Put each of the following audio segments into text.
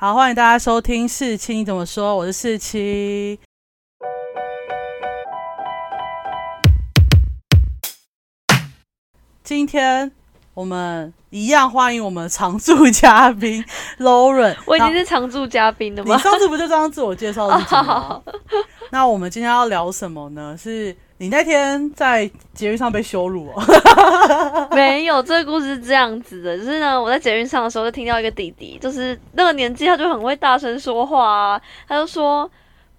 好，欢迎大家收听四七你怎么说？我是四七。今天我们一样欢迎我们常驻嘉宾 Lauren。我已经是常驻嘉宾了吗？你上次不就这样自我介绍自己吗？那我们今天要聊什么呢？是你那天在捷运上被羞辱哦？没有，这个故事是这样子的，就是呢，我在捷运上的时候就听到一个弟弟，就是那个年纪他就很会大声说话啊，他就说：“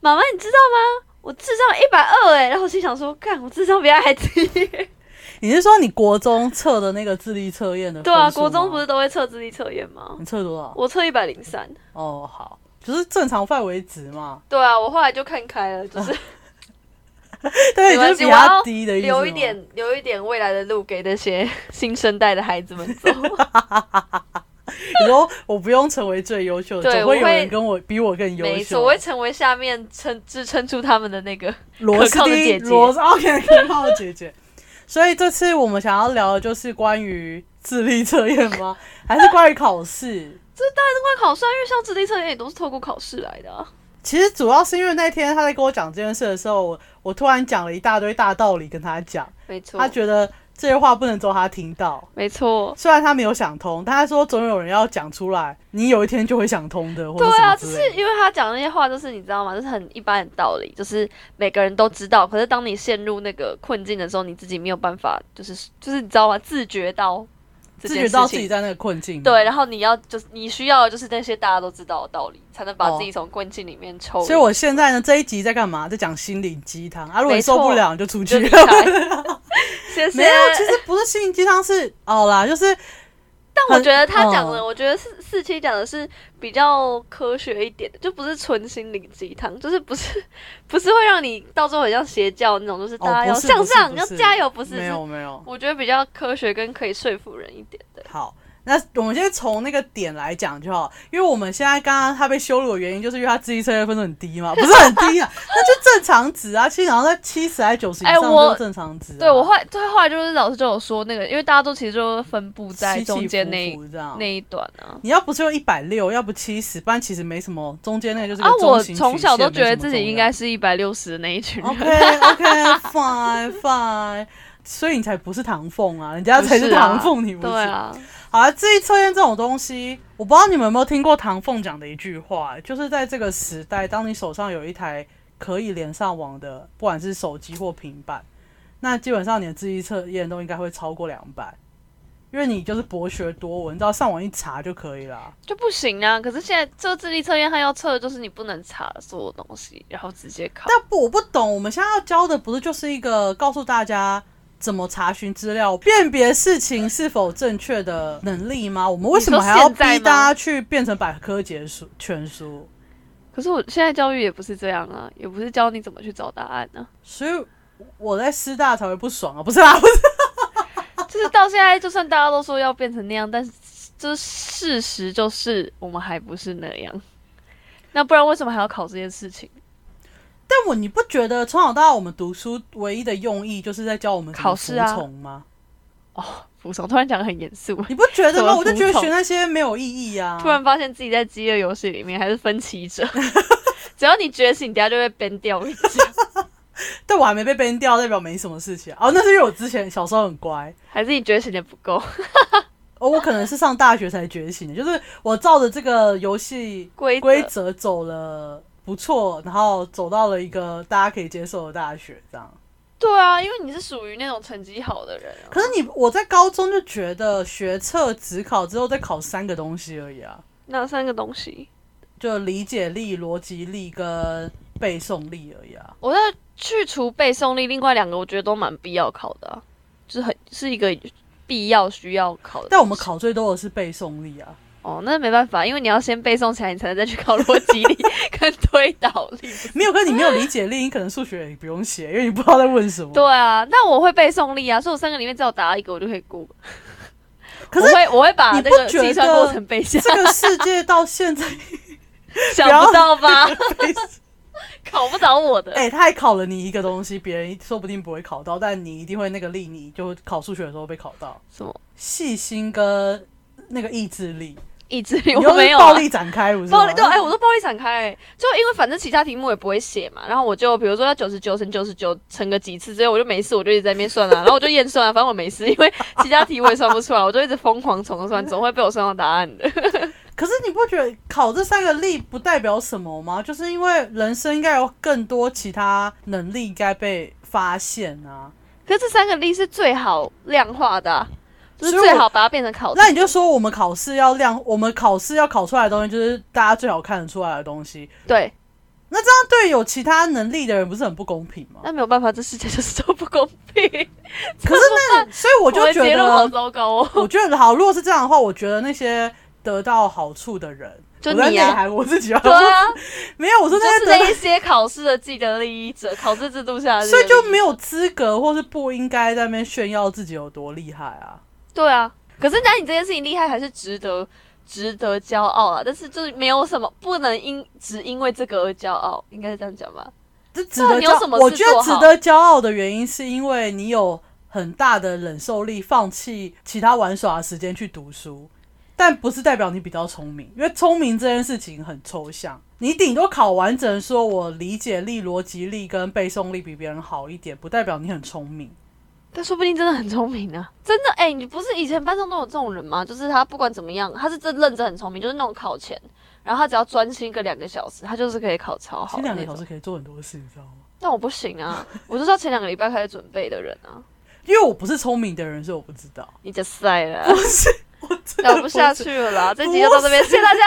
妈妈，你知道吗？我智商一百二哎！”然后我心想说：“看我智商比他还低。”你是说你国中测的那个智力测验的？对啊，国中不是都会测智力测验吗？你测多少？我测一百零三。哦，好，就是正常范围值嘛。对啊，我后来就看开了，就是，对，就是比较低的意思。留一点，留一点未来的路给那些新生代的孩子们走。你说我不用成为最优秀的，总会有人跟我比我更优秀。我会成为下面撑支撑住他们的那个螺丝姐姐，螺丝 OK 可靠的姐姐。所以这次我们想要聊的就是关于智力测验吗？还是关于考试？这当然是关于考试，因为像智力测验也都是透过考试来的。其实主要是因为那天他在跟我讲这件事的时候，我我突然讲了一大堆大道理跟他讲，没错，他觉得。这些话不能只有他听到，没错。虽然他没有想通，但他说总有人要讲出来，你有一天就会想通的。对啊，就是因为他讲那些话，就是你知道吗？就是很一般的道理，就是每个人都知道。可是当你陷入那个困境的时候，你自己没有办法，就是就是你知道吗？自觉到。自己知道自己在那个困境，对，然后你要就是你需要就是那些大家都知道的道理，才能把自己从困境里面抽。所以我现在呢这一集在干嘛？在讲心灵鸡汤啊！如果你受不了，就出去。谢谢。没有，其实不是心灵鸡汤，是哦啦，就是。但我觉得他讲的，我觉得四四期讲的是比较科学一点的，就不是纯心灵鸡汤，就是不是不是会让你到最后很像邪教那种，就是大家要向上，要加油，不是？没有没有，我觉得比较科学跟可以说服人一点的。好。那我们先从那个点来讲就好，因为我们现在刚刚他被羞辱的原因，就是因为他自己测验分数很低嘛，不是很低啊，那就正常值啊，其实好像在七十还是九十以上都是正常值。对我后来，对后来就是老师就有说那个，因为大家都其实就分布在中间那那一段啊。你要不是用一百六，要不七十，不然其实没什么，中间那个就是啊。我从小都觉得自己应该是一百六十的那一群人。OK OK Fine Fine，所以你才不是唐凤啊，人家才是唐凤，你不是？对啊。好了，智力测验这种东西，我不知道你们有没有听过唐凤讲的一句话，就是在这个时代，当你手上有一台可以连上网的，不管是手机或平板，那基本上你的智力测验都应该会超过两百，因为你就是博学多闻，你知道上网一查就可以了。就不行啊！可是现在这智力测验，它要测的就是你不能查所有东西，然后直接考。但不，我不懂，我们现在要教的不是就是一个告诉大家。怎么查询资料、辨别事情是否正确的能力吗？我们为什么还要逼大家去变成百科解书全书？可是我现在教育也不是这样啊，也不是教你怎么去找答案呢。所以我在师大才会不爽啊！不是啊，不是，就是到现在，就算大家都说要变成那样，但是就是事实就是我们还不是那样。那不然为什么还要考这件事情？但我你不觉得从小到大我们读书唯一的用意就是在教我们考试啊？吗？哦，服从！突然讲的很严肃，你不觉得吗？我就觉得学那些没有意义啊！突然发现自己在饥饿游戏里面还是分歧者。只要你觉醒，等下就会崩掉。但我还没被崩掉，代表没什么事情哦。那是因为我之前小时候很乖，还是你觉醒的不够？哦，我可能是上大学才觉醒的，就是我照着这个游戏规规则走了。不错，然后走到了一个大家可以接受的大学，这样。对啊，因为你是属于那种成绩好的人。可是你，我在高中就觉得学测只考之后再考三个东西而已啊。哪三个东西？就理解力、逻辑力跟背诵力而已啊。我在去除背诵力，另外两个我觉得都蛮必要考的，就是很是一个必要需要考的。但我们考最多的是背诵力啊。哦，那没办法，因为你要先背诵起来，你才能再去考逻辑力 跟推导力。没有，可你没有理解力，你可能数学也不用写，因为你不知道在问什么。对啊，那我会背诵力啊，所以我三个里面只要答到一个，我就可以过。可是我会，我会把这个计算过程背下。这个世界到现在 想不到吧？考不着我的。哎，他还考了你一个东西，别人说不定不会考到，但你一定会那个力，你就考数学的时候被考到。什么？细心跟那个意志力。意志力，我没有、啊。暴力展开，不是？暴力对，哎、我都暴力展开、哎就因为反正其他题目也不会写嘛，然后我就比如说要九十九乘九十九乘个几次之后，我就没事，我就一直在那边算啊，然后我就验算啊，反正我没事，因为其他题我也算不出来，我就一直疯狂重算，总会被我算到答案的。可是你不觉得考这三个力不代表什么吗？就是因为人生应该有更多其他能力该被发现啊。可是这三个力是最好量化的啊、就是最好把它变成考试。那你就说我们考试要亮，我们考试要考出来的东西就是大家最好看得出来的东西。对，那这样对有其他能力的人不是很不公平吗？那没有办法，这世界就是 这么不公平。可是那，所以我就的觉结论好，糟糕哦。我觉得好，如果是这样的话，我觉得那些得到好处的人，就你啊内涵我自己啊，对啊，没有，我说就是那些得到那一些考试的既得利益者，考试制度下的所以就没有资格，或是不应该在那边炫耀自己有多厉害啊。对啊。可是那你这件事情厉害，还是值得值得骄傲啊？但是就是没有什么不能因只因为这个而骄傲，应该是这样讲吧？这值得骄对啊你有什么我觉得值得骄傲的原因，是因为你有很大的忍受力，放弃其他玩耍的时间去读书。但不是代表你比较聪明，因为聪明这件事情很抽象。你顶多考完只能说我理解力、逻辑力跟背诵力比别人好一点，不代表你很聪明。但说不定真的很聪明呢、真的哎、你不是以前班上都有这种人吗？就是他不管怎么样，他是真认真很聪明，就是那种考前，然后他只要专心个两个小时，他就是可以考超好的那种其实两个小。时可以做很多事，你知道吗？但我不行啊，我就是要前两个礼拜开始准备的人啊。因为我不是聪明的人，所以我不知道。你就晒了，不是，我真的聊不下去了啦，这集就到这边，谢谢大家。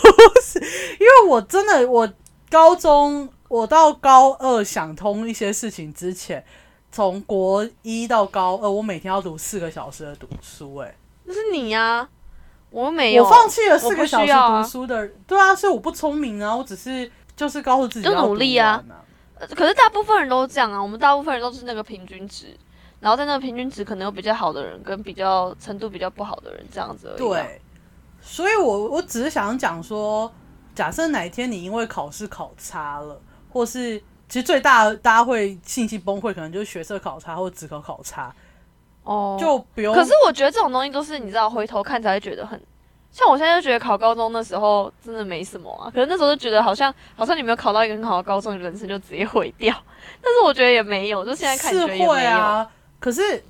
不是因为我真的，我高中我到高二想通一些事情之前，从国一到高二，我每天要读四个小时的读书、欸，那是你呀、我没有，我放弃了四个小时读书的，对啊，所以我不聪明啊，我只是就是告诉自己就要努力啊。呃可是大部分人都这样啊，我们大部分人都是那个平均值，然后在那个平均值可能有比较好的人跟比较程度比较不好的人这样子而已、啊。，对，所以我我只是想讲说，假设哪一天你因为考试考差了，或是其实最大大家会信息崩溃，可能就是学测考差或者职考考差，哦，就不用。可是我觉得这种东西都是你知道，回头看才会觉得很。像我现在就觉得考高中的时候真的没什么啊，可是那时候就觉得好像好像你没有考到一个很好的高中，你人生就直接毁掉。但是我觉得也没有，就现在看是觉得也没有，会啊，可是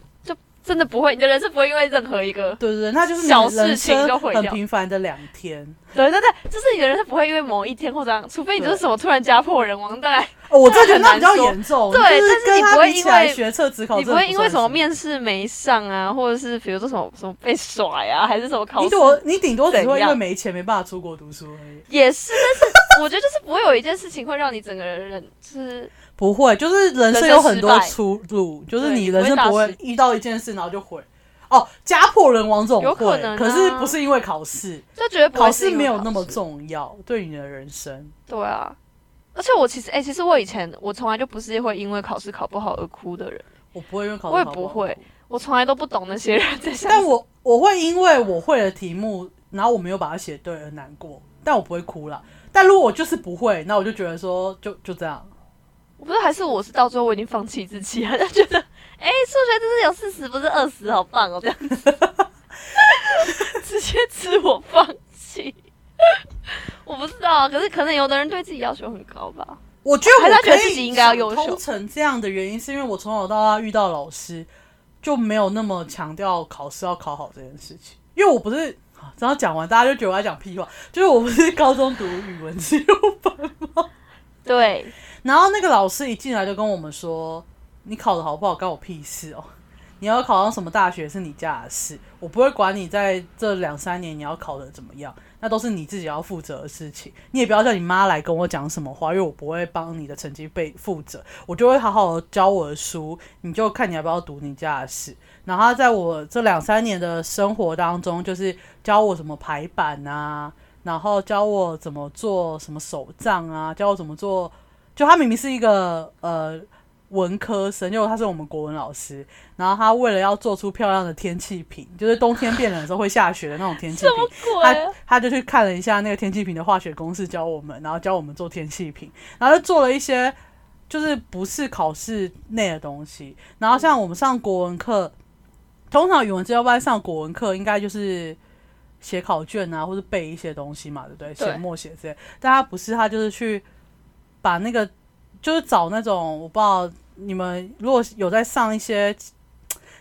真的不会，你的人生不会因为任何一个对对对，那就是小事情就毁掉很平凡的两天。对对对，就是你的人生不会因为某一天或者除非你就是什么突然家破人亡，当然哦我真的觉得那比较严重，对但是你不会因为学测、职考你不会因为什么面试没上啊，或者是比如说什么什么被甩啊，还是什么考试你顶多只会因为没钱没办法出国读书而已。也是，但是我觉得就是不会有一件事情会让你整个人就是不会，就是人生有很多出路，就是你人生不会遇到一件事然后就毁。哦，家破人亡这种有可，能啊可是不是因为考试，就觉得考试没有那么。重要，对你的人生。对啊，而且我其实哎、其实我以前我从来就不是会因为考试考不好而哭的人，我不会因为考试我也不会，我从来都不懂那些人在想。但我我会因为我会的题目，然后我没有把它写对而难过，但我不会哭啦。但如果我就是不会，那我就觉得说就就这样。我不知道还是我是到最后我已经放弃自己了，就觉得 哎、数学真是有四十不是二十，好棒哦，这样子，直接自我放弃。我不知道啊，可是可能有的人对自己要求很高吧。我觉得我可以得自己应该要优秀成这样的原因，是因为我从小到大遇到老师就没有那么强调考试要考好这件事情。因为我不是，啊这样讲完大家就觉得我在讲屁话，就是我不是高中读语文自由班吗？对，然后那个老师一进来就跟我们说：“你考的好不好关我屁事哦，你要考上什么大学是你家的事，我不会管你在这两三年你要考的怎么样，那都是你自己要负责的事情。你也不要叫你妈来跟我讲什么话，因为我不会帮你的成绩被负责，我就会好好教我的书，你就看你要不要读你家的事。然后在我这两三年的生活当中，就是教我怎么排版啊，然后教我怎么做什么手账啊，教我怎么做。就他明明是一个呃文科生，因为他是我们国文老师，然后他为了要做出漂亮的天气瓶，就是冬天变冷的时候会下雪的那种天气瓶，鬼他他就去看了一下那个天气瓶的化学公式，教我们，然后教我们做天气瓶，然后就做了一些就是不是考试内的东西。然后像我们上国文课，通常语文资料班上国文课应该就是写考卷啊，或者背一些东西嘛，对不对？对写默写这些。但他不是，他就是去把那个，就是找那种我不知道你们如果有在上一些，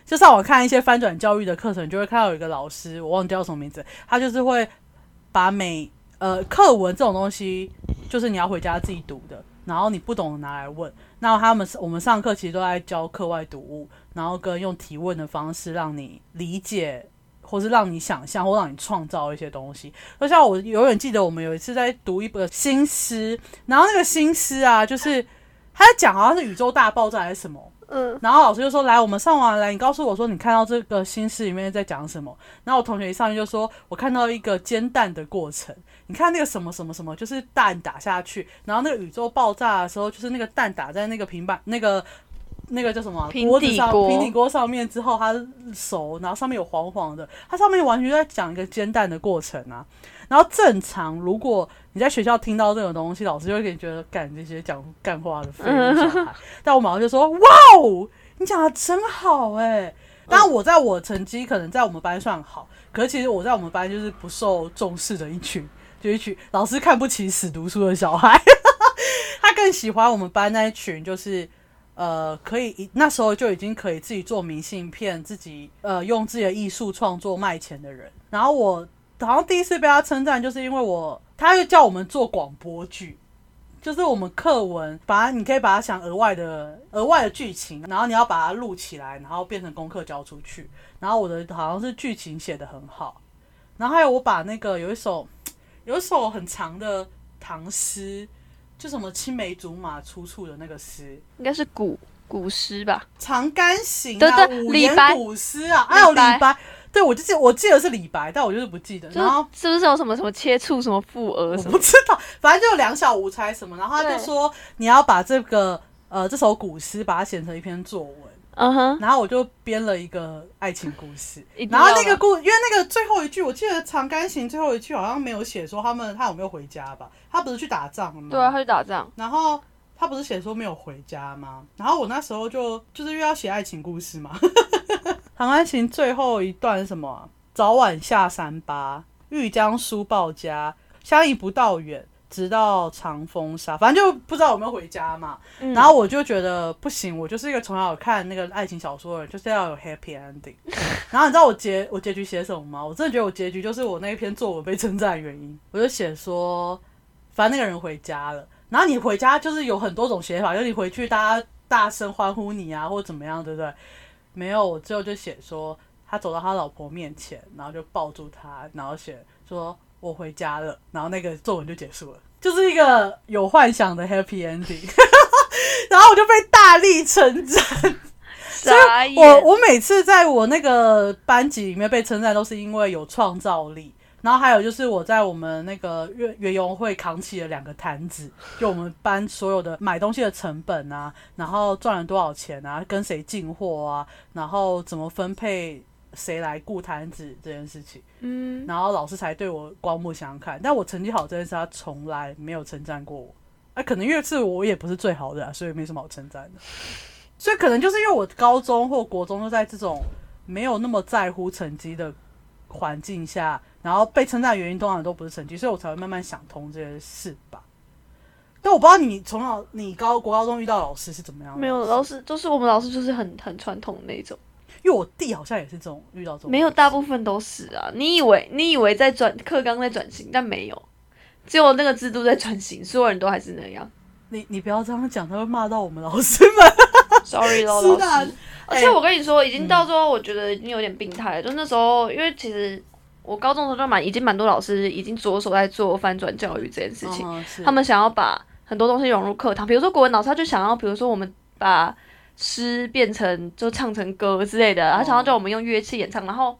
就上网看一些翻转教育的课程，就会看到有一个老师，我忘记叫什么名字，他就是会把每呃课文这种东西，就是你要回家自己读的，然后你不懂拿来问。那他们我们上课其实都在教课外读物，然后跟用提问的方式让你理解，或是让你想象，或让你创造一些东西。就像我永远记得我们有一次在读一本新诗，然后那个新诗啊，就是他在讲好像是宇宙大爆炸还是什么。嗯，然后老师就说：“来，我们上完来，你告诉我说你看到这个新诗里面在讲什么。”然后我同学一上去就说：“我看到一个煎蛋的过程。你看那个什么什么什么，就是蛋打下去，然后那个宇宙爆炸的时候，就是那个蛋打在那个平板那个那个叫什么啊平锅子上底锅平底锅上面之后，它熟，然后上面有黄黄的，它上面完全在讲一个煎蛋的过程啊。然后正常，如果你在学校听到这种东西，老师就会给你觉得干这些讲干话的废物小孩。但我马上就说：“哇哦，你讲的真好哎！”当然，我在我成绩可能在我们班算好，可是其实我在我们班就是不受重视的一群，就一群老师看不起死读书的小孩。他更喜欢我们班那一群，就是呃，可以一那时候就已经可以自己做明信片，自己呃用自己的艺术创作卖钱的人。然后我好像第一次被他称赞，就是因为我他就叫我们做广播剧。就是我们课文，把你可以把它想额外的额外的剧情，然后你要把它录起来，然后变成功课交出去。然后我的好像是剧情写的很好，然后还有我把那个有一首有一首很长的唐诗，就什么青梅竹马出处的那个诗，应该是古古诗吧？《长干行》对啊，对五言李白古诗啊，还有李李白白。对，我就记我记得是李白，但我就是不记得。然后是是不是有什么什么切触什么复额我什么不？知道，反正就有两小无猜什么，然后他就说你要把这个呃这首古诗把它写成一篇作文，嗯哼，然后我就编了一个爱情故事。然后那个故因为那个最后一句，我记得《长干行》最后一句好像没有写说他们他有没有回家吧？他不是去打仗了吗？对啊，他去打仗，然后他不是写说没有回家吗？然后我那时候就就是又要写爱情故事嘛，《长安行》最后一段什么啊、早晚下三巴，欲将书报家，相宜不到远，直到长风沙。反正就不知道有没有回家嘛。嗯然后我就觉得不行，我就是一个从小看那个爱情小说的人，就是要有 happy ending。然后你知道我结我结局写什么吗？我真的觉得我结局就是我那一篇作文被称赞的原因。我就写说，反正那个人回家了，然后你回家就是有很多种写法，就是你回去大家大声欢呼你啊，或者怎么样，对不对？没有，我最后就写说他走到他老婆面前，然后就抱住她，然后写说我回家了，然后那个作文就结束了，就是一个有幻想的 happy ending。然后我就被大力称赞，所以，我我每次在我那个班级里面被称赞，都是因为有创造力。然后还有就是我在我们那个园园游会扛起了两个摊子，就我们班所有的买东西的成本啊，然后赚了多少钱啊，跟谁进货啊，然后怎么分配谁来顾摊子这件事情，嗯，然后老师才对我刮目相看。但我成绩好这件事，他从来没有称赞过我。啊，可能因为是我也不是最好的、啊，所以没什么好称赞的。所以可能就是因为我高中或国中都在这种没有那么在乎成绩的环境下，然后被称赞的原因通常都不是成绩，所以我才会慢慢想通这件事吧。但我不知道你从小你高国高中遇到老师是怎么样的？没有老，师，就是我们老师就是很很传统那种，因为我弟好像也是这种遇到这种，没有大部分都是啊。你以为你以为在转课纲在转型，但没有，只有那个制度在转型，所有人都还是那样。你你不要这样讲，他会骂到我们老师们。Sorry 咯，老师。而且哎我跟你说，已经到最后，我觉得已经有点病态了。就那时候，因为其实我高中的时候就蛮，已经蛮多老师已经着手在做翻转教育这件事情。他们想要把很多东西融入课堂，比如说国文老师他就想要，比如说我们把诗变成就唱成歌之类的，他想要叫我们用乐器演唱，然后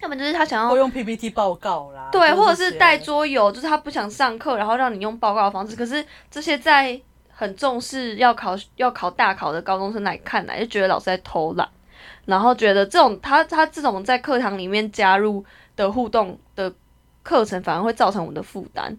要么就是他想要。会用 PPT 报告啦，对，或者是带桌游，就是他不想上课，然后让你用报告的方式。可是这些在很重视要考要考大考的高中生来看来，就觉得老师在偷懒，然后觉得这种他他这种在课堂里面加入的互动的课程，反而会造成我们的负担。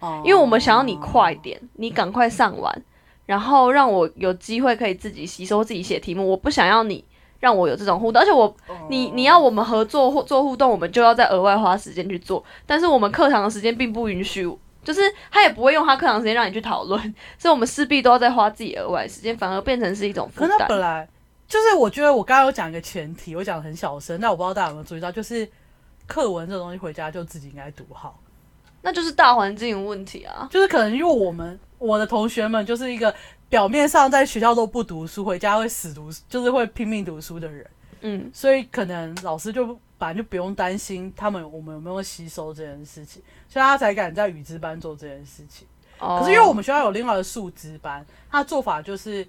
哦因为我们想要你快点，你赶快上完，然后让我有机会可以自己吸收、自己写题目。我不想要你让我有这种互动，而且我你你要我们合作或做互动，我们就要再额外花时间去做，但是我们课堂的时间并不允许，就是他也不会用他课堂时间让你去讨论，所以我们势必都要再花自己额外时间，反而变成是一种负担。本来就是，我觉得我刚刚有讲一个前提，我讲的很小声，但我不知道大家有没有注意到，就是课文这种东西回家就自己应该读好。那就是大环境有问题啊。就是可能因为我们我的同学们就是一个表面上在学校都不读书，回家会死读，就是会拼命读书的人，嗯，所以可能老师就本来就不用担心他们我们有没有吸收这件事情，所以他才敢在语资班做这件事情。哦可是因为我们学校有另外的数资班，他做法就是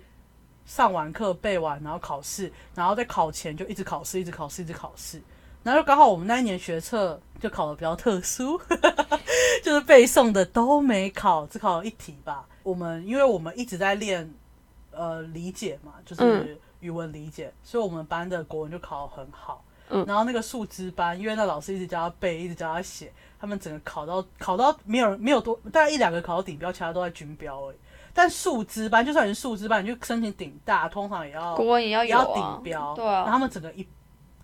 上完课背完，然后考试，然后在考前就一直考试，一直考试，一直考试。然后刚好我们那一年学测就考的比较特殊，就是背诵的都没考，只考了一题吧。我们因为我们一直在练呃理解嘛，就是嗯语文理解，所以我们班的国文就考得很好。嗯然后那个数资班，因为那老师一直教他背，一直教他写，他们整个考到考到没有没有多，大概一两个考到顶标，其他都在均标而已。但数资班就算你是数资班，你就申请顶大，通常也要国文也要也要顶标，对然后他啊，们整个一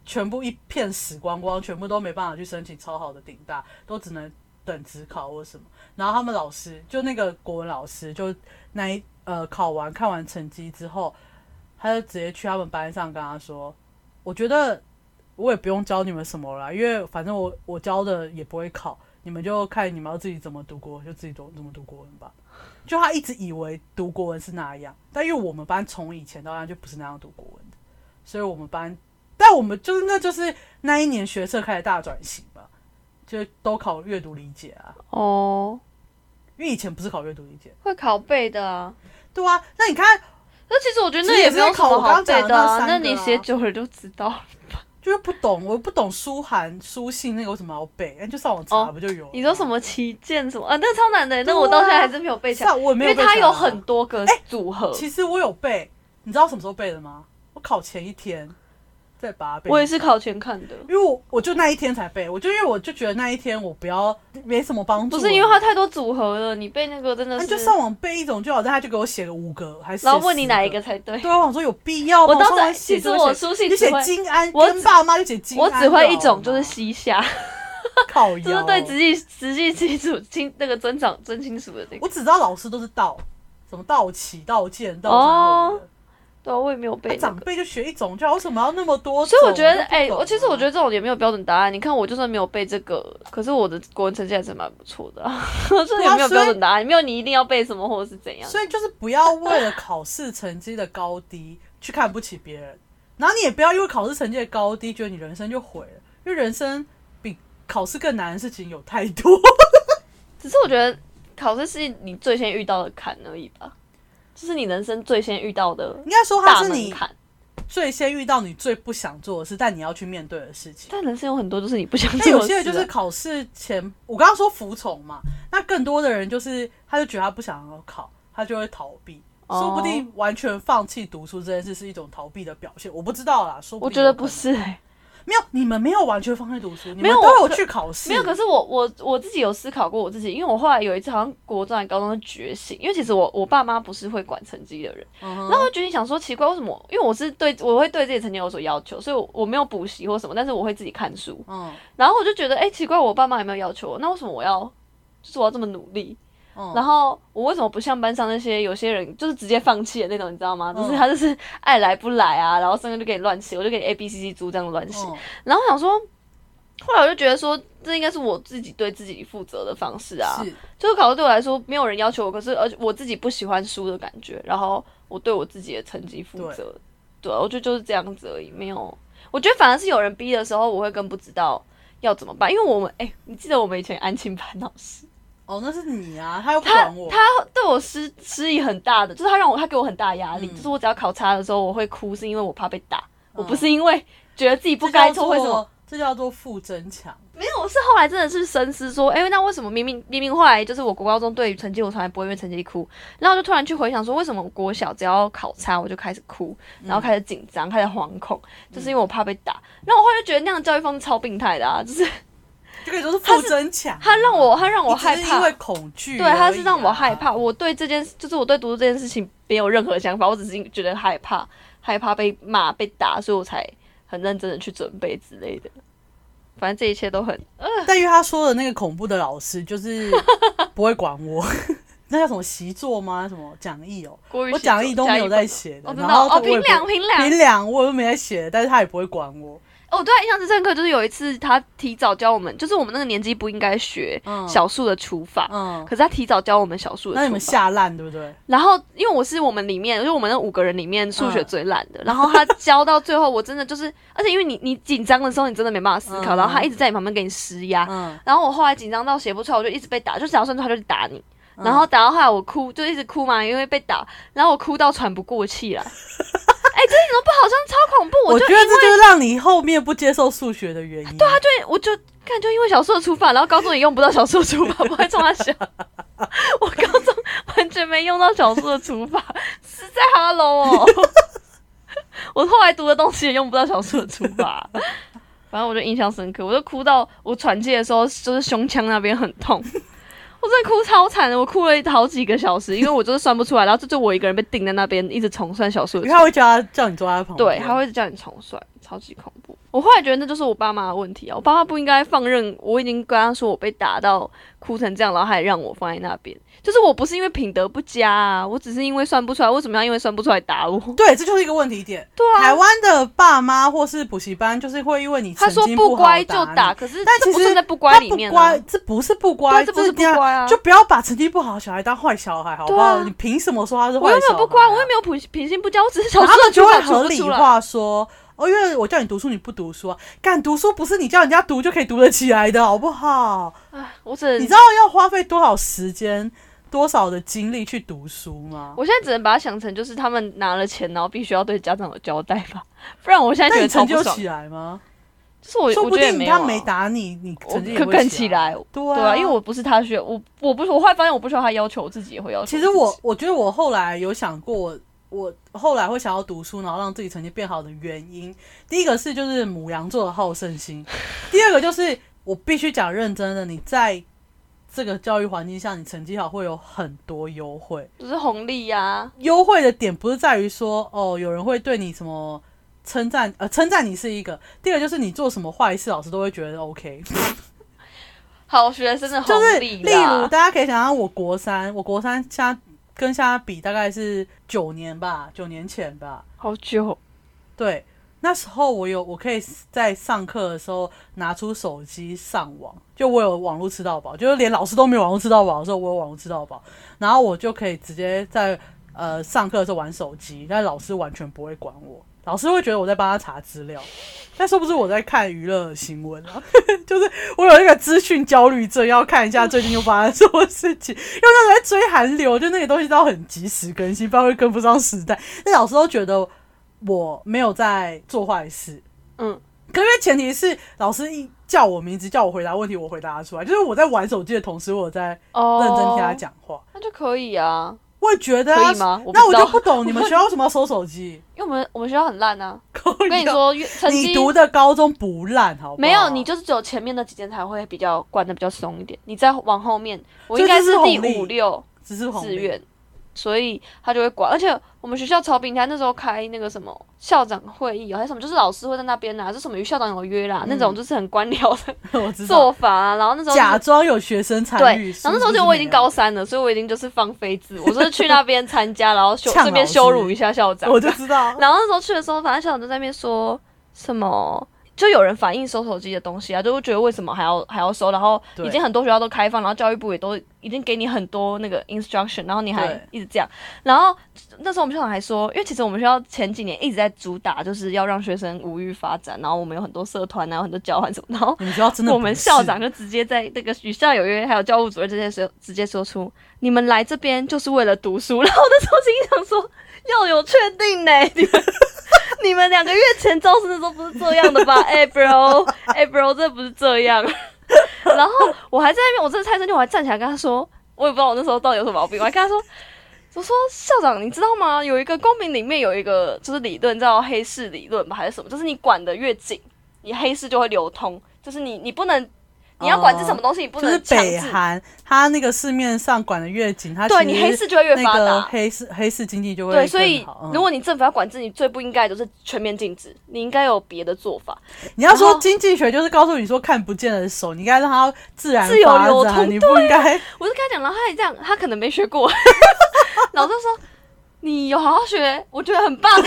全部一片死光光，全部都没办法去申请超好的顶大，都只能等职考或什么。然后他们老师就那个国文老师，就那一呃考完看完成绩之后，他就直接去他们班上跟他说：“我觉得我也不用教你们什么了，因为反正我我教的也不会考，你们就看你们要自己怎么读国文，就自己读怎么读国文吧。”就他一直以为读国文是那样，但因为我们班从以前到现在就不是那样读国文的，所以我们班，但我们就是那就是那一年学测开始大转型吧，就都考阅读理解啊，哦，因为以前不是考阅读理解，会考背的啊。对啊，那你看那其实我觉得那也没有什考我刚刚么好背的啊，讲的那那你写久了就知道了。就是不懂，我不懂书函书信那个为什么要背，那，就上网查哦不就有？你说什么旗舰什么啊？那超难的，那我到现在还是没有背起来，上我也没因为它有很多个组合。其实我有背，你知道什么时候背的吗？我考前一天再把它背。我也是考前看的，因为我我就那一天才背，我就因为我就觉得那一天我不要没什么帮助，不是因为它太多组合了，你背那个真的是那就，上网背一种就好，但他就给我写了五个，还是然后问你哪一个？才对。对啊，我想说有必要吗？我当时其实我书信你写金安，我只跟爸妈就写金安我只会一种就是西夏，靠 就是，对直系直系亲属亲那个尊长尊亲属的那个。我只知道老师都是道，什么道起、道剑、道哦什么的对啊，我也没有背那个。长辈就学一种就好，为什么要那么多种？所以我觉得，哎、哎，我其实我觉得得这种也没有标准答案。你看，我就算没有背这个，可是我的国文成绩还是蛮不错的、啊。这也没有标准答案，没有你一定要背什么或者是怎样。所以就是不要为了考试成绩的高低去看不起别人，然后你也不要因为考试成绩的高低觉得你人生就毁了，因为人生比考试更难的事情有太多。只是我觉得考试是你最先遇到的坎而已吧，这是你人生最先遇到的应该说它是你。最先遇到你最不想做的事，但你要去面对的事情。但人生有很多都是你不想但做的事、啊。有些人就是考试前，我刚刚说服从嘛，那更多的人就是他就觉得他不想要考，他就会逃避。哦说不定完全放弃读书这件事是一种逃避的表现，我不知道啦。说不我觉得不是、欸，没有，你们没有完全放弃读书，你没有们都有我去考试，没有。可是我我我自己有思考过我自己，因为我后来有一次好像国中还高中的觉醒，因为其实我我爸妈不是会管成绩的人。嗯然后我就决定想说，奇怪，为什么？因为我是对我会对自己成绩有所要求，所以我我没有补习或什么，但是我会自己看书。嗯然后我就觉得，哎、奇怪，我爸妈有没有要求我？那为什么我要，就是我要这么努力？嗯，然后我为什么不像班上那些有些人就是直接放弃的那种，你知道吗？嗯就是他就是爱来不来啊，然后上课就给你乱写，我就给你 A B C C 组这样乱写。嗯然后我想说，后来我就觉得说，这应该是我自己对自己负责的方式啊。是就是考试对我来说，没有人要求我，可是而且我自己不喜欢输的感觉，然后我对我自己的成绩负责。对，我觉得就是这样子而已，没有。我觉得反而是有人逼的时候，我会更不知道要怎么办，因为我们哎、你记得我们以前安庆班老师，哦，那是你啊，他他管我，他对我施施以很大的，就是他让我他给我很大压力，嗯就是我只要考差的时候我会哭，是因为我怕被打，我嗯不是因为觉得自己不该叫做为什么。这叫做负增强。没有，我是后来真的是深思说，哎、那为什么明明明明后来就是我国高中对于成绩我从来不会因为成绩哭，然后我就突然去回想说，为什么我国小只要考差我就开始哭，然后开始紧张，开始惶恐，就是因为我怕被打。然后我后来就觉得那样的教育方式超病态的啊，就是就可以说是不增强。他让我他让我害怕因为，恐惧对，啊，他是让我害怕。我对这件就是我对读书这件事情没有任何想法，我只是觉得害怕，害怕被骂被打，所以我才很认真的去准备之类的。反正这一切都很呃但因为他说的那个恐怖的老师，就是 不会管我。那叫什么习作吗？什么讲义哦？我讲义都没有在写写的，然后我也不评两评两评两我都没在写，但是他也不会管我。哦，对啊，印象最深刻就是有一次他提早教我们，就是我们那个年纪不应该学嗯小数的除法，嗯可，是他提早教我们小数的除法。那你们下烂对不对？然后因为我是我们里面，就是我们那五个人里面数学最烂的，然后他教到最后，我真的就是，而且因为你你紧张的时候，你真的没办法思考，嗯然后他一直在你旁边给你施压，嗯，然后我后来紧张到写不出来，我就一直被打，就只要算错他就打你。嗯然后打到后来我哭，就一直哭嘛，因为被打，然后我哭到喘不过气来。哎、这一点都不好，像超恐怖。我就觉得这就是让你后面不接受数学的原因。对啊，对，我就看就因为小数的除法，然后高中也用不到小数的除法，不会冲他想。我高中完全没用到小数的除法，实在 hello 哦。我后来读的东西也用不到小数的除法，反正我就印象深刻，我就哭到我喘气的时候，就是胸腔那边很痛。我真的哭超惨的，我哭了好几个小时，因为我就是算不出来，然后就就我一个人被定在那边，一直重算小数的因为他会叫他叫你坐在他旁边。对，他会叫你重算，超级恐怖。我后来觉得那就是我爸妈的问题啊，我爸妈不应该放任。我已经跟他说我被打到哭成这样，然后还让我放在那边，就是我不是因为品德不佳啊，我只是因为算不出来，为什么要因为算不出来打我？对，这就是一个问题点。对啊台湾的爸妈或是补习班，就是会因为你他说不乖就打可是但其实他里面、啊不乖，，这不是不乖，这不是不乖啊。就不要把成绩不好的小孩当坏小孩，好不好？啊你凭什么说他是坏我小孩啊？又没有不乖，我又没有品品性不佳，我只是小他们就会合理。化说。哦，因为我叫你读书，你不读书啊！干读书不是你叫人家读就可以读得起来的，好不好？哎我只你知道要花费多少时间、多少的精力去读书吗？我现在只能把它想成就是他们拿了钱，然后必须要对家长有交代吧，不然我现在那觉得成就起来吗？就是我说不定他没打你，你我成绩可更起起来。对对啊，因为我不是他需要，我我不是，我后来发现我不需要他要求，我自己也会要求。其实我我觉得我后来有想过我，我后来会想要读书，然后让自己成绩变好的原因，第一个是就是母羊座的好胜心，第二个就是我必须讲认真的，你在这个教育环境下，你成绩好会有很多优惠。就是红利呀、优惠的点不是在于说哦，有人会对你什么称赞，呃，称赞你是一个；第二个就是你做什么坏事，老师都会觉得 OK。好学生的红就是例如，大家可以想象，我国三，我国三现在跟现在比大概是九年吧，九年前吧。好久，对，那时候我有，我可以在上课的时候拿出手机上网，就我有网络吃到饱，就是连老师都没有网络吃到饱的时候，我有网络吃到饱，然后我就可以直接在呃上课的时候玩手机，但老师完全不会管我，老师会觉得我在帮他查资料，但是不是我在看娱乐新闻啊，就是我有一个资讯焦虑症，要看一下最近又发生什么事情，因为那时候在追韩流，就那些东西都很及时更新，不然会跟不上时代。那老师都觉得我没有在做坏事，嗯，可是前提是老师一叫我名字，叫我回答问题，我回答得出来。就是我在玩手机的同时，我在哦，认真听他，讲话。那就可以啊。我也觉得、啊，可以吗我那我就不懂你们学校为什么要收手机？因为我们我们学校很烂啊。跟你，说，成绩你读的高中不烂，好不好？没有，你就是只有前面那几间才会比较管的比较松一点，你再往后面，我这应该是第五六只是红利志愿，所以他就会管。而且我们学校超平台，那时候开那个什么校长会议哦，还是什么，就是老师会在那边啊，就什么与校长有约啦，那种就是很官僚的 做法啊。然后那时候就是假装有学生参与。，对然后那时候就我已经高三，了，所以我已经就是放飞自我，就是去那边参加，然后 羞顺便羞辱一下校长。我就知道。然后那时候去的时候，反正校长就在那边说什么，就有人反映收手机的东西啊，就会觉得为什么还要还要收，然后已经很多学校都开放，然后教育部也都已经给你很多那个 instruction，然后你还一直这样。然后那时候我们校长还说，因为其实我们学校前几年一直在主打就是要让学生无欲发展，然后我们有很多社团啊，有很多交换什么，然后我们校长就直接在那个与校有约，还有教务主任这些时候直接说出，你们来这边就是为了读书。然后那时候心里想说，要有确定呢，你们 你们两个月前招生的时候不是这样的吧？哎、bro，哎、bro，这不是这样。然后我还在那边，我真的太生气，我还站起来跟他说，我也不知道我那时候到底有什么毛病，我还跟他说。我说校长，你知道吗？有一个公民里面有一个就是理论叫黑市理论吧，还是什么？就是你管的越紧，你黑市就会流通，就是你你不能你要管制什么东西，你不就是能。北韩，它那个市面上管的越紧，它其实对你黑市就会越那个发达。黑市黑市经济就会对，所以嗯如果你政府要管制，你最不应该就是全面禁止，你应该有别的做法。你要说经济学就是告诉你说看不见的手，你应该让它自然自由流通你不应该。我就跟他讲，然后他也这样，他可能没学过，老师说你有好好学，我觉得很棒。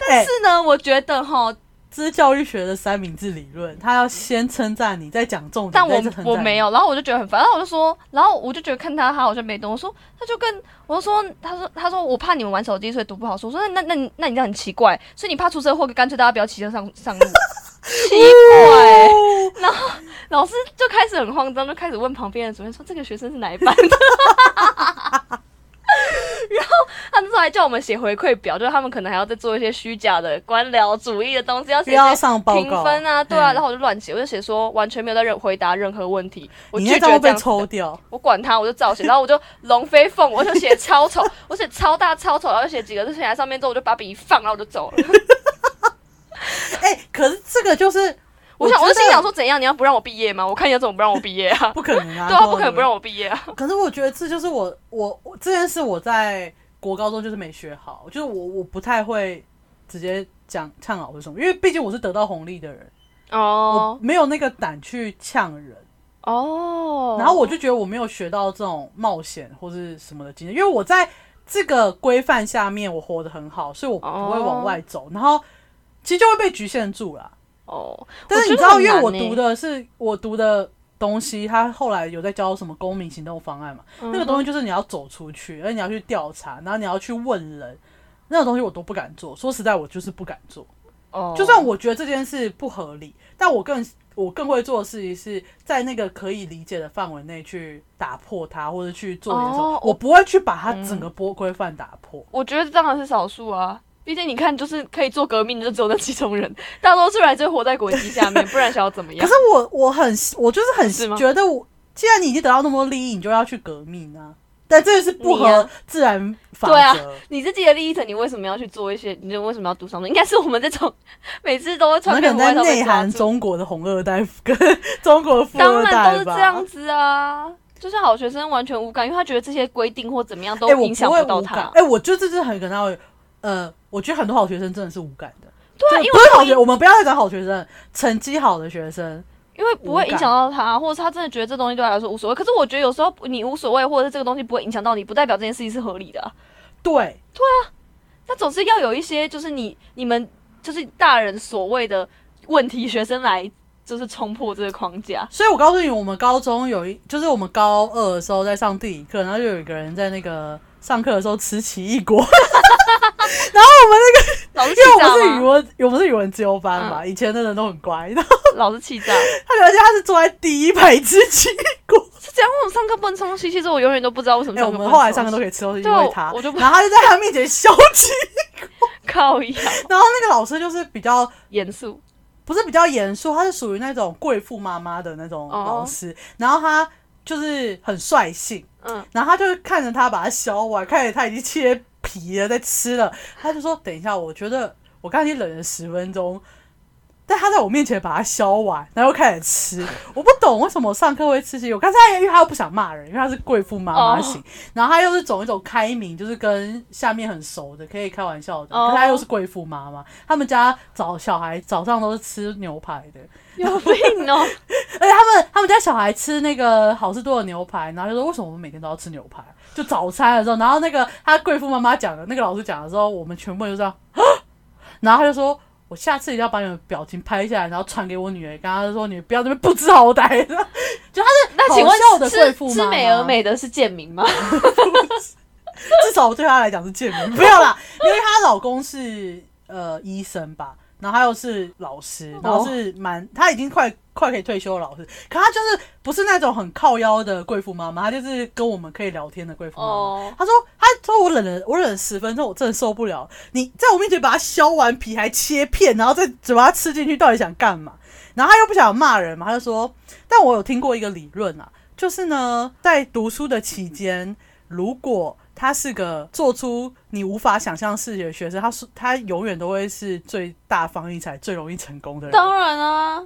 但哎是呢，我觉得哈，这是教育学的三明治理论，他要先称赞你，再讲重点，但我我没。有，然后我就觉得很烦，然后我就说，然后我就觉得看他他好像没懂，我说他就跟我就说，他说他说我怕你们玩手机，所以读不好书。我说那那那你那你这样很奇怪，所以你怕出车祸，干脆大家不要骑车上 上路，奇怪、欸。哦然后老师就开始很慌张，就开始问旁边的主任说这个学生是哪一班的。然后他那时候还叫我们写回馈表，就是他们可能还要再做一些虚假的官僚主义的东西，要写评分啊，对啊，嗯然后我就乱写，我就写说完全没有在任回答任何问题，我拒绝这样子的抽掉。我管他，我就照写，然后我就龙飞凤舞，我就写超丑，我写超大超丑，然后写几个字写在上面之后，我就把笔一放，然后我就走了。哎、可是这个就是，我想，我就心想说，怎样？你要不让我毕业吗？我看你要怎么不让我毕业啊？不可能啊，对啊，不可能不让我。毕业啊！可是我觉得这就是我我我这件事我在国高中就是没学好，就是我我不太会直接讲呛老师什么，因为毕竟我是得到红利的人哦，我哦没有那个胆去呛人。哦，然后我就觉得我没有学到这种冒险或是什么的经验，因为我在这个规范下面我活得很好，所以我不会往外走，然后其实就会被局限住了。哦，但是你知道，因为我读的是我读的东西，他后来有在教什么公民行动方案嘛，那个东西就是你要走出去，而且你要去调查，然后你要去问人，那种东西我都不敢做。说实在，我就是不敢做。哦，就算我觉得这件事不合理，但我更我更会做的事情是在那个可以理解的范围内去打破它，或者去做点什么。哦我不会去把它整个波规范打破。我觉得当然是少数啊。毕竟你看，就是可以做革命的，就只有那几种人，大多数人还是活在国际下面，不然想要怎么 样可是？我我很我就是很觉得我，既然你已经得到那么多利益，你就要去革命啊。但这个是不合自然法则。对啊你自己的利益层，你为什么要去做一些？你就为什么要读上面？应该是我们这种 每次都会穿便服外套被能在内，涵中国的红二代跟 中国的富当然二代都是吧。这样子啊。就是好学生完全无感，因为他觉得这些规定或怎么样都影响不会到他。哎、我觉得这是很可能会，呃，我觉得很多好学生真的是无感的。对因不是好学，我们不要再讲好学生，成绩好的学生，因为不会影响到他，或者他真的觉得这东西对他来说无所谓。可是我觉得有时候你无所谓，或者是这个东西不会影响到你，不代表这件事情是合理的、啊。对啊，那总是要有一些，就是你你们就是大人所谓的问题学生来，就是冲破这个框架。所以我告诉你，我们高中有一，就是我们高二的时候在上地理课，然后就有一个人在那个上课的时候吃奇异果，老师因为我们是语？文，我们是语文自由班嘛，以前的人都很乖，然后老师气炸，他而且他是坐在第一排吃奇异果，是这样。我们上课不能吃东西？其实我永远都不知道为什么哎、我们后来上课都可以吃东西，因为他，我就不然后他就在他面前笑起，靠呀然后那个老师就是比较严肃。不是比较严肃，他是属于那种贵妇妈妈的那种老师，然后他就是很率性，嗯，然后他就看着他把它削完，看着他已经切皮了在吃了，他就说：“等一下，我觉得我刚才已经忍了十分钟。”但他在我面前把它削完，然后又开始吃，我不懂为什么我上课会吃奇异果。刚才因为他又不想骂人，因为他是贵妇妈妈型然后他又是走一种开明，就是跟下面很熟的，可以开玩笑的。他又是贵妇妈妈，他们家早小孩早上都是吃牛排的，有病哦！而且他们他们家小孩吃那个好吃多的牛排，然后就说为什么我们每天都要吃牛排？就早餐的时候，然后那个他贵妇妈妈讲的，那个老师讲的时候，我们全部就这样，然后他就说。我下次一定要把你们表情拍下来，然后传给我女儿，跟她说你不要这边不知好歹的。就她是那请问贵妇妈妈吃吃美而美的是贱民吗？至少对她来讲是贱民，不要啦，因为她老公是呃医生吧，然后他又是老师，然后是蛮他已经快快可以退休的老师，可他就是不是那种很靠腰的贵妇妈妈，他就是跟我们可以聊天的贵妇妈妈。哦，他说：“他说我忍了，我忍了十分钟，我真的受不了。你在我面前把它削完皮，还切片，然后再嘴巴吃进去，到底想干嘛？然后他又不想骂人嘛，他就说：但我有听过一个理论啊，就是呢，在读书的期间，如果他是个做出你无法想象事情的学生，他是他永远都会是最大方一才、最容易成功的人。当然啊，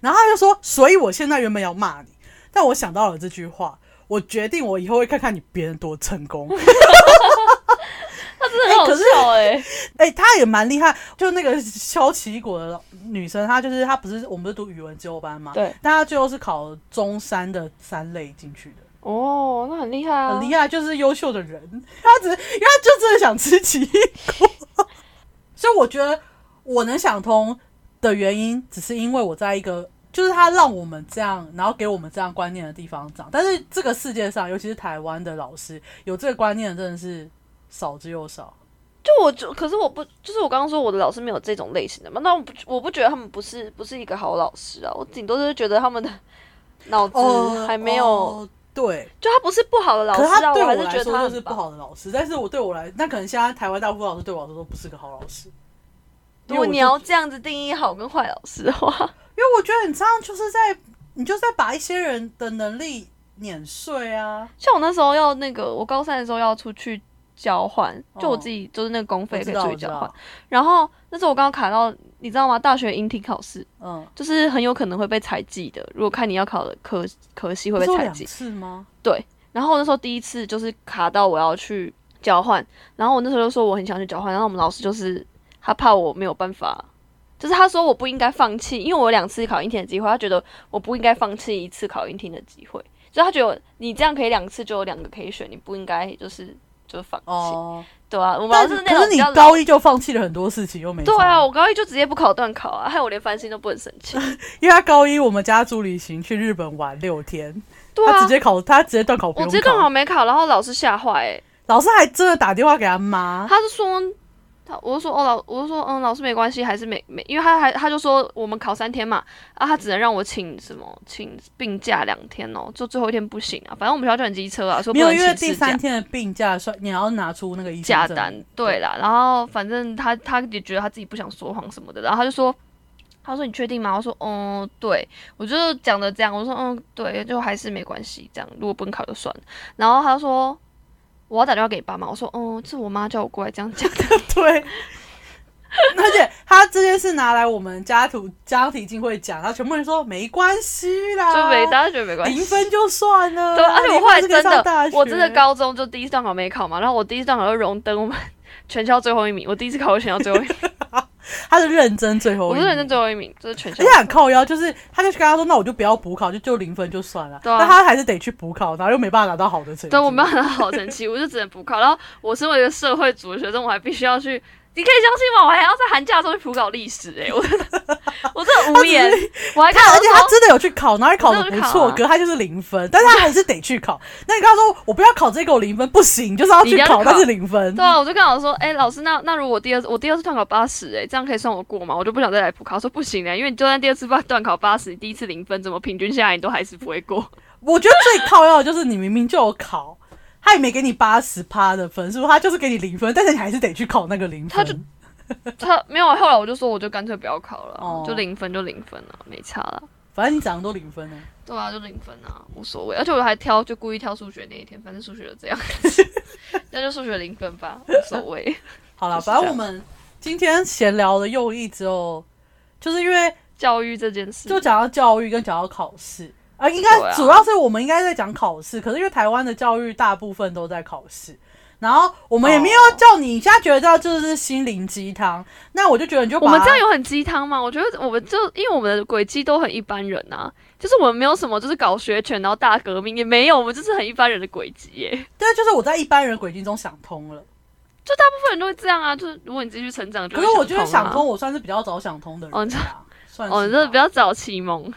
然后他就说，所以我现在原本要骂你，但我想到了这句话，我决定我以后会看看你别人多成功。他真的很好笑哎、哎、他也蛮厉害，就那个敲奇异果的女生，她就是她不是我们是读语文自由班嘛，对，但她最后是考中山的三类进去的，哦，那很厉害啊，很厉害，就是优秀的人。他只是因为他就真的想吃奇异果，所以我觉得我能想通的原因，只是因为我在一个。就是他让我们这样，然后给我们这样观念的地方长，但是这个世界上，尤其是台湾的老师，有这个观念的真的是少之又少。就我就，可是我不，就是我刚刚说我的老师没有这种类型的嘛，那我不，我不觉得他们不是不是一个好老师啊，我顶多就是觉得他们的脑子哦，还没有，哦对，就他不是不好的老师啊，可是他对我还是觉得我来说他就是不好的老师，但是我对我来，那可能现在台湾大部分老师对我来说都不是个好老师。如果你要这样子定义好跟坏老师的话，因为我觉得你这样就是在，你就是在把一些人的能力碾碎啊。像我那时候要那个，我高三的时候要出去交换，就我哦自己就是那个公费可以出去交换，，然后那时候我刚刚卡到，你知道吗？大学英体考试嗯，就是很有可能会被采记的，如果看你要考的科科系会被采记。次吗？对然后我那时候第一次就是卡到我要去交换，然后我那时候就说我很想去交换，然后我们老师就是他怕我没有办法，就是他说我不应该放弃，因为我有两次考英听的机会，他觉得我不应该放弃一次考英听的机会，所以他觉得你这样可以两次就有两个可以选，你不应该就是就放弃，哦，对啊，我们是那可是你高一就放弃了很多事情，又没对啊，我高一就直接不考段考啊，害我连翻新都不能申请，因为他高一我们家族旅行去日本玩六天，对啊。他直，接考，他直接断考不用我直接段考考，没考，然后老师吓坏哎。老师还真的打电话给他妈，他是说，他我就说哦老，我就说嗯老师没关系，还是没没，因为他还他就说我们考三天嘛，啊他只能让我请什么请病假两天哦，就最后一天不行啊，反正我们学校就很机车啊，说不没有，能因为第三天的病假算你要拿出那个医生证假单，对啦，然后反正他他也觉得他自己不想说谎什么的，然后他就说。他说：“你确定吗？”我说：“嗯，对。”我就讲的这样，我说：“嗯，对，就还是没关系，这样如果不能考就算了。”然后他说：“我要打电话给你爸妈。”我说：“嗯，是我妈叫我过来这样讲的。”对，而且他这件事拿来我们家徒家庭聚会讲，然后全部人说没关系啦，就没大家觉得没关系，零分就算了。对，而且我后来真上大学的，我真的高中就第一次段考没考嘛，然后我第一次段考就荣登我们全校最后一名，我第一次考过全校最后一名，他是认真最后一名，我是认真最后一名，就是全校而且。很靠腰，就是他就跟他说，那我就不要补考，就就零分就算了。对啊但他还是得去补考，然后又没办法拿到好的成绩。对，我没有拿到好成绩，我就只能补考。然后我身为一个社会主义学生，我还必须要去。你可以相信吗？我还要在寒假的时候去普考历史、欸，哎，我真的，我真的无言。我还看而且他真的有去考，哪里考的不错，可他就是零分，但是他还是得去考。那你跟他说，我不要考这个，我零分不行，就是要去考，但是零分。对啊，我就跟老师说，哎、老师，那那如果我第二次我第二次段考八十，哎，这样可以算我过吗？我就不想再来补考。他说不行的，因为你就算第二次段段考八十，你第一次零分，怎么平均下来你都还是不会过。我觉得最靠要的就是你明明就有考，他也没给你八十趴的分数，他就是给你零分，但是你还是得去考那个零分。他就他没有，后来我就说，我就干脆不要考了，哦就零分就零分了，没差了。反正你长得都零分呢。对啊，就零分啊，无所谓。而且我还挑，就故意挑数学那一天，反正数学就这样，那就数学零分吧，无所谓。好了，反正我们今天闲聊的用意只有，就是因为教育这件事，就讲到教育跟讲到考试啊，应该主要是我们应该在讲考试，可是因为台湾的教育大部分都在考试。然后我们也没有哦叫你，现在觉得这就是心灵鸡汤，那我就觉得你就我们这样有很鸡汤吗？我觉得我们就因为我们的轨迹都很一般人啊，就是我们没有什么就是搞学权然后大革命也没有，我们就是很一般人的轨迹耶。对，就是我在一般人轨迹中想通了。就大部分人都会这样啊，就是如果你继续成长，就会可是我觉得想想通，我算是比较早想通的人哦你啊，算是哦，你这吧比较早启蒙，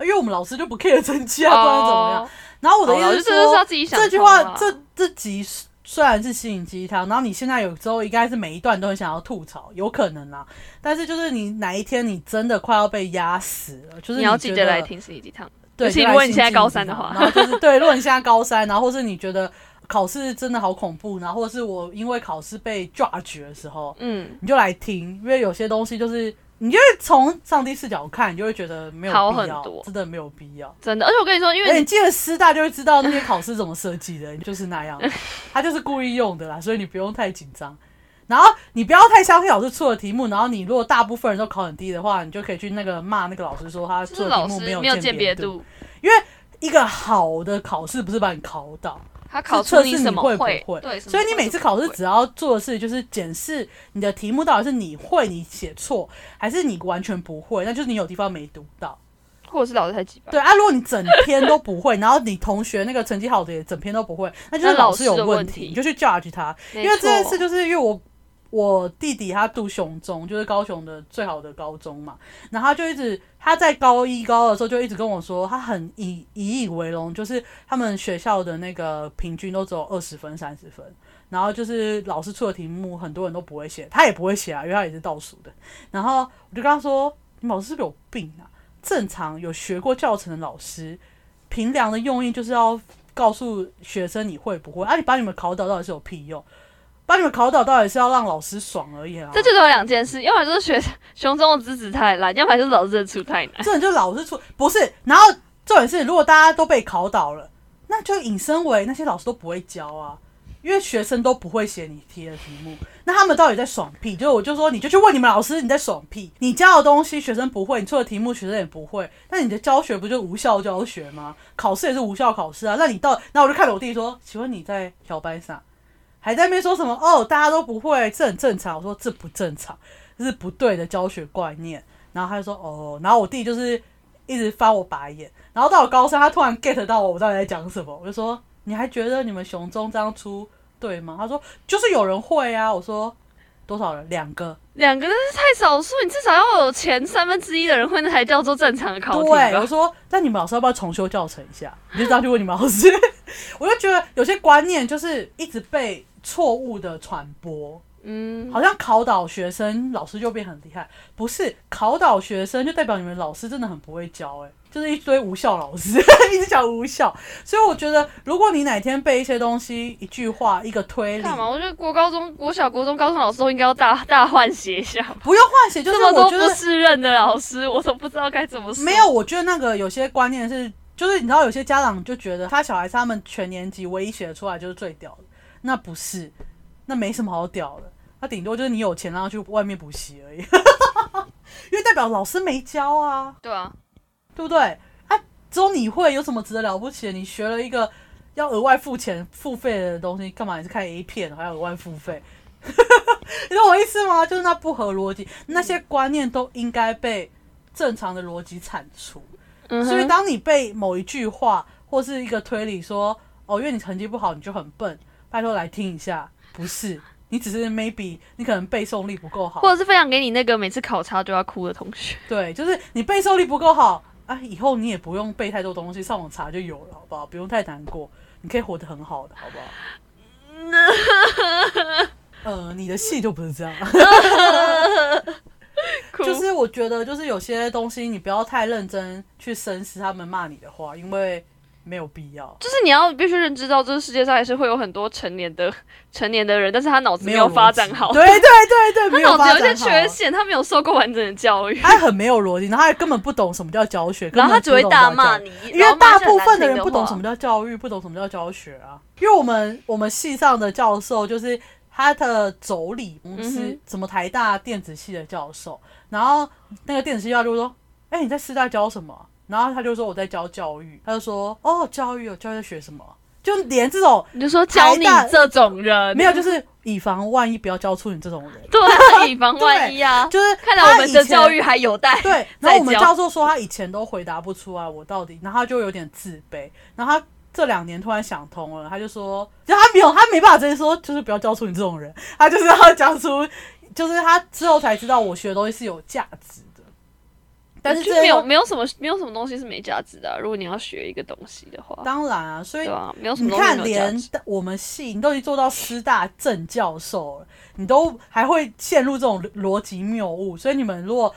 因为我们老师就不 care 成绩啊，不然怎么样？哦？然后我的意思是说这句话这这集虽然是心灵鸡汤，然后你现在有时候应该是每一段都很想要吐槽，有可能啦。但是就是你哪一天你真的快要被压死了，就是你要记觉得得来听心灵鸡汤。对，如果你现在高三的话然后就是对，如果你现在高三，然后或是你觉得考试真的好恐怖，然后或是我因为考试被 judge 的时候，嗯，你就来听，因为有些东西就是你就会从上帝视角看，你就会觉得没有好必要真的没有必要。真的，而且我跟你说，因而且你为你进了师大就会知道那些考试怎么设计的，就是那样，他就是故意用的啦，所以你不用太紧张。然后你不要太相信老师出的题目，然后你如果大部分人都考很低的话，你就可以去那个骂那个老师说他就是老出的题目没有鉴别别度，一个好的考试不是把你考倒，他考是测试你会不会，对，所以你每次考试只要做的事就是检视你的题目到底是你会你写错，还是你完全不会，那就是你有地方没读到。或者是老师太鸡巴。对啊，如果你整篇都不会，然后你同学那个成绩好的也整篇都不会，那就是老老师有问题，你就去 judge 他。因因为这件事就是因为我我弟弟他读雄中，就是高雄的最好的高中嘛，然后他就一直他在高一高二的时候就一直跟我说，他很以以以为荣，就是他们学校的那个平均都只有二十分三十分。然后就是老师出的题目，很多人都不会写，他也不会写啊，因为他也是倒数的。然后我就跟他说：“你老师是不是有病啊？正常有学过教程的老师，评量的用意就是要告诉学生你会不会啊？你把你们考倒到底是有屁用？把你们考倒到底是要让老师爽而已啊！这就只有两件事，要么就是学 熊中的资质太烂，要么就是老师的出太难。这就是老师出不是。然后重点是，如果大家都被考倒了，那就引申为那些老师都不会教啊。”因为学生都不会写你贴的题目，那他们到底在爽屁？就是我就说，你就去问你们老师，你在爽屁？你教的东西学生不会，你出的题目学生也不会，那你的教学不就无效教学吗？考试也是无效考试啊。那你到，那我就看着我弟说，请问你在摇摆啥？还在那边说什么？哦，大家都不会，这很正常。我说这不正常，这是不对的教学观念。然后他就说哦，然后我弟就是一直翻我白眼。然后到了高三，他突然 get 到我我到底在讲什么，我就说你还觉得你们雄中这样出？对吗？他说就是有人会啊。我说多少人？两个，两个那是太少数，你至少要有前三分之一的人会，那才叫做正常的考题对，我。说那你们老师要不要重修教程一下？你就这样去问你们老师。我就觉得有些观念就是一直被错误的传播，嗯，好像考倒学生，老师就变很厉害。不是考倒学生就代表你们老师真的很不会教、欸，就是一堆无效老师，一直讲无效。所以我觉得，如果你哪天背一些东西，一句话，一个推理，干嘛？我觉得国高中、国小、国中、高中老师都应该要大 大换血一下。不用换血，就是我觉得适任的老师，我都不知道该怎么说。没有，我觉得那个有些观念是，就是你知道，有些家长就觉得他小孩是他们全年级唯一写得出来就是最屌的，那不是，那没什么好屌的，那顶多就是你有钱让他去外面补习而已，因为代表老师没教啊，对啊，对不对？啊，只有你会，有什么值得了不起的？你学了一个要额外付钱付费的东西，干嘛？你是看 A 片还要额外付费？你懂我意思吗？就是那不合逻辑，那些观念都应该被正常的逻辑铲除。嗯所以，当你被某一句话或是一个推理说，哦，因为你成绩不好，你就很笨，拜托来听一下，不是，你只是 maybe 你可能背诵力不够好或，者是分享给你那个每次考察就要哭的同学。对，就是你背诵力不够好啊，以后你也不用背太多东西，上网查就有了，好不好？不用太难过，你可以活得很好的，好不好？呃，你的戏就不是这样，就是我觉得，就是有些东西你不要太认真去深思他们骂你的话，因为没有必要。就是你要必须认知到，这个世界上还是会有很多成年的 成年的人，但是他脑子没有发展好，对 对对对，他脑子有一些缺陷，他没有受过完整的教育，他很没有逻辑，然后他根本不懂什么叫教学，然后他只会大骂骂你，因为大部分的人不懂什么叫教育，不懂什么叫教学啊。因为我们我们系上的教授就是他的妯娌嗯是哼。什么台大电子系的教授，然后那个电子系教授就说：“哎、你在师大教什么？”然后他就说：“我在教教育。”他就说：“哦，教育哦，教育在学什么？”就连这种你就说教你这种人，没有，就是以防万一不要教出你这种人。对啊，以防万一啊。就是看来我们的教育还有待。对，然后我们教教授说他以前都回答不出来我到底，然后他就有点自卑，然后他这两年突然想通了，他就说，就他没有，他没办法直接说，就是不要教出你这种人，他就是要讲出，就是他之后才知道我学的东西是有价值的，但是就没有没有什么没有什么东西是没价值的啊、如果你要学一个东西的话，当然啊，所以对吧、没有什么你东西看，连。我们系你都已经做到师大正教授了，你都还会陷入这种逻辑谬误，所以你们如果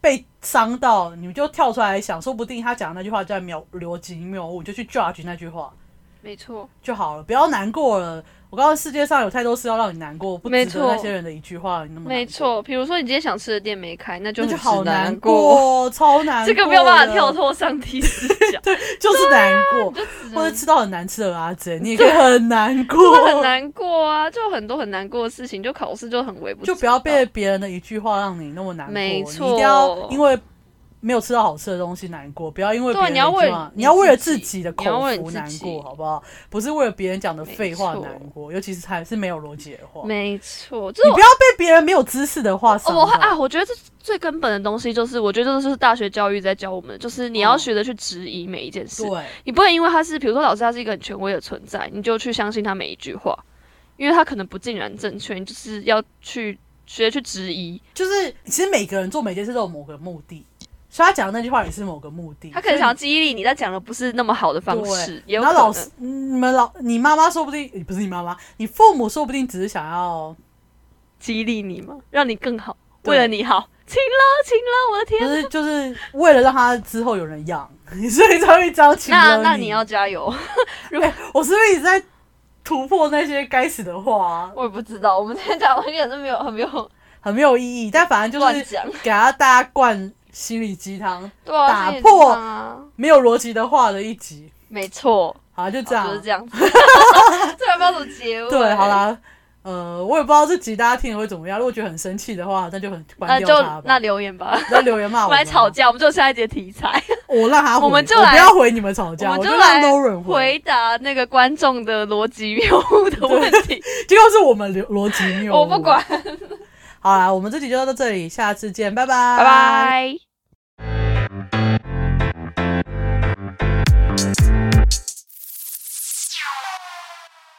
被伤到，你们就跳出来想，说不定他讲的那句话叫谬逻辑谬误，就去 judge 那句话。没错，就好了，不要难过了。我告诉世界上有太多事要让你难过，不值得没错那些人的一句话你那么没，错。比如说你今天想吃的店没开，那就很那就好难难。过，超难过。这个没有办法跳脱上帝视角，就是难过，或者吃到很难吃的阿珍，你也可以很难过，很难过啊，就很多很难过的事情，就考试就很微不足道，就不要被别人的一句话让你那么难过。没你一定要错因为没有吃到好吃的东西难过，不要因为别对人你要为，你你要为了自己的口福难过，好不好？不是为了别人讲的废话难过，尤其是还是没有逻辑的话。没错，就是你不要被别人没有知识的话伤我啊，我觉得这最根本的东西就是，我觉得这就是大学教育在教我们，就是你要嗯学着去质疑每一件事。对，你不能因为他是，比如说老师他是一个很权威的存在，你就去相信他每一句话，因为他可能不尽然正确，你就是要去学去质疑。就是其实每个人做每件事都有某个目的，所以他讲的那句话也是某个目的。他可能想要激励你，但讲的不是那么好的方式。然后老师，嗯你们老你妈妈说不定不是你妈妈，你父母说不定只是想要，激励你嘛？让你更好，对为了你好，请了，请了，我的天！就是就是为了让他之后有人养，所以才会这样请那那你要加油。我是不是一直在突破那些该死的话、啊，我也不知道，我们今天讲的东西可是没有很没有很没有意义？但反正就是给他大家灌心理鸡汤，对啊，打破没有逻辑的话的一集。没错，好，就这样。就是这样子。这还不知道怎么结尾。对，好，啦，呃，我也不知道这集大家听了会怎么样。如果觉得很生气的话，那就很那就关掉它吧。那留言吧。不要留言骂我我们们来吵，架，我们就下一节题材，我让他回我们就来不要回你们吵架，我们就让来 Lauren 回。回答那个观众的逻辑谬误的问题。结果是我们逻逻辑谬误。我不管，好啦，我们这集就到这里，下次见，拜拜，拜拜。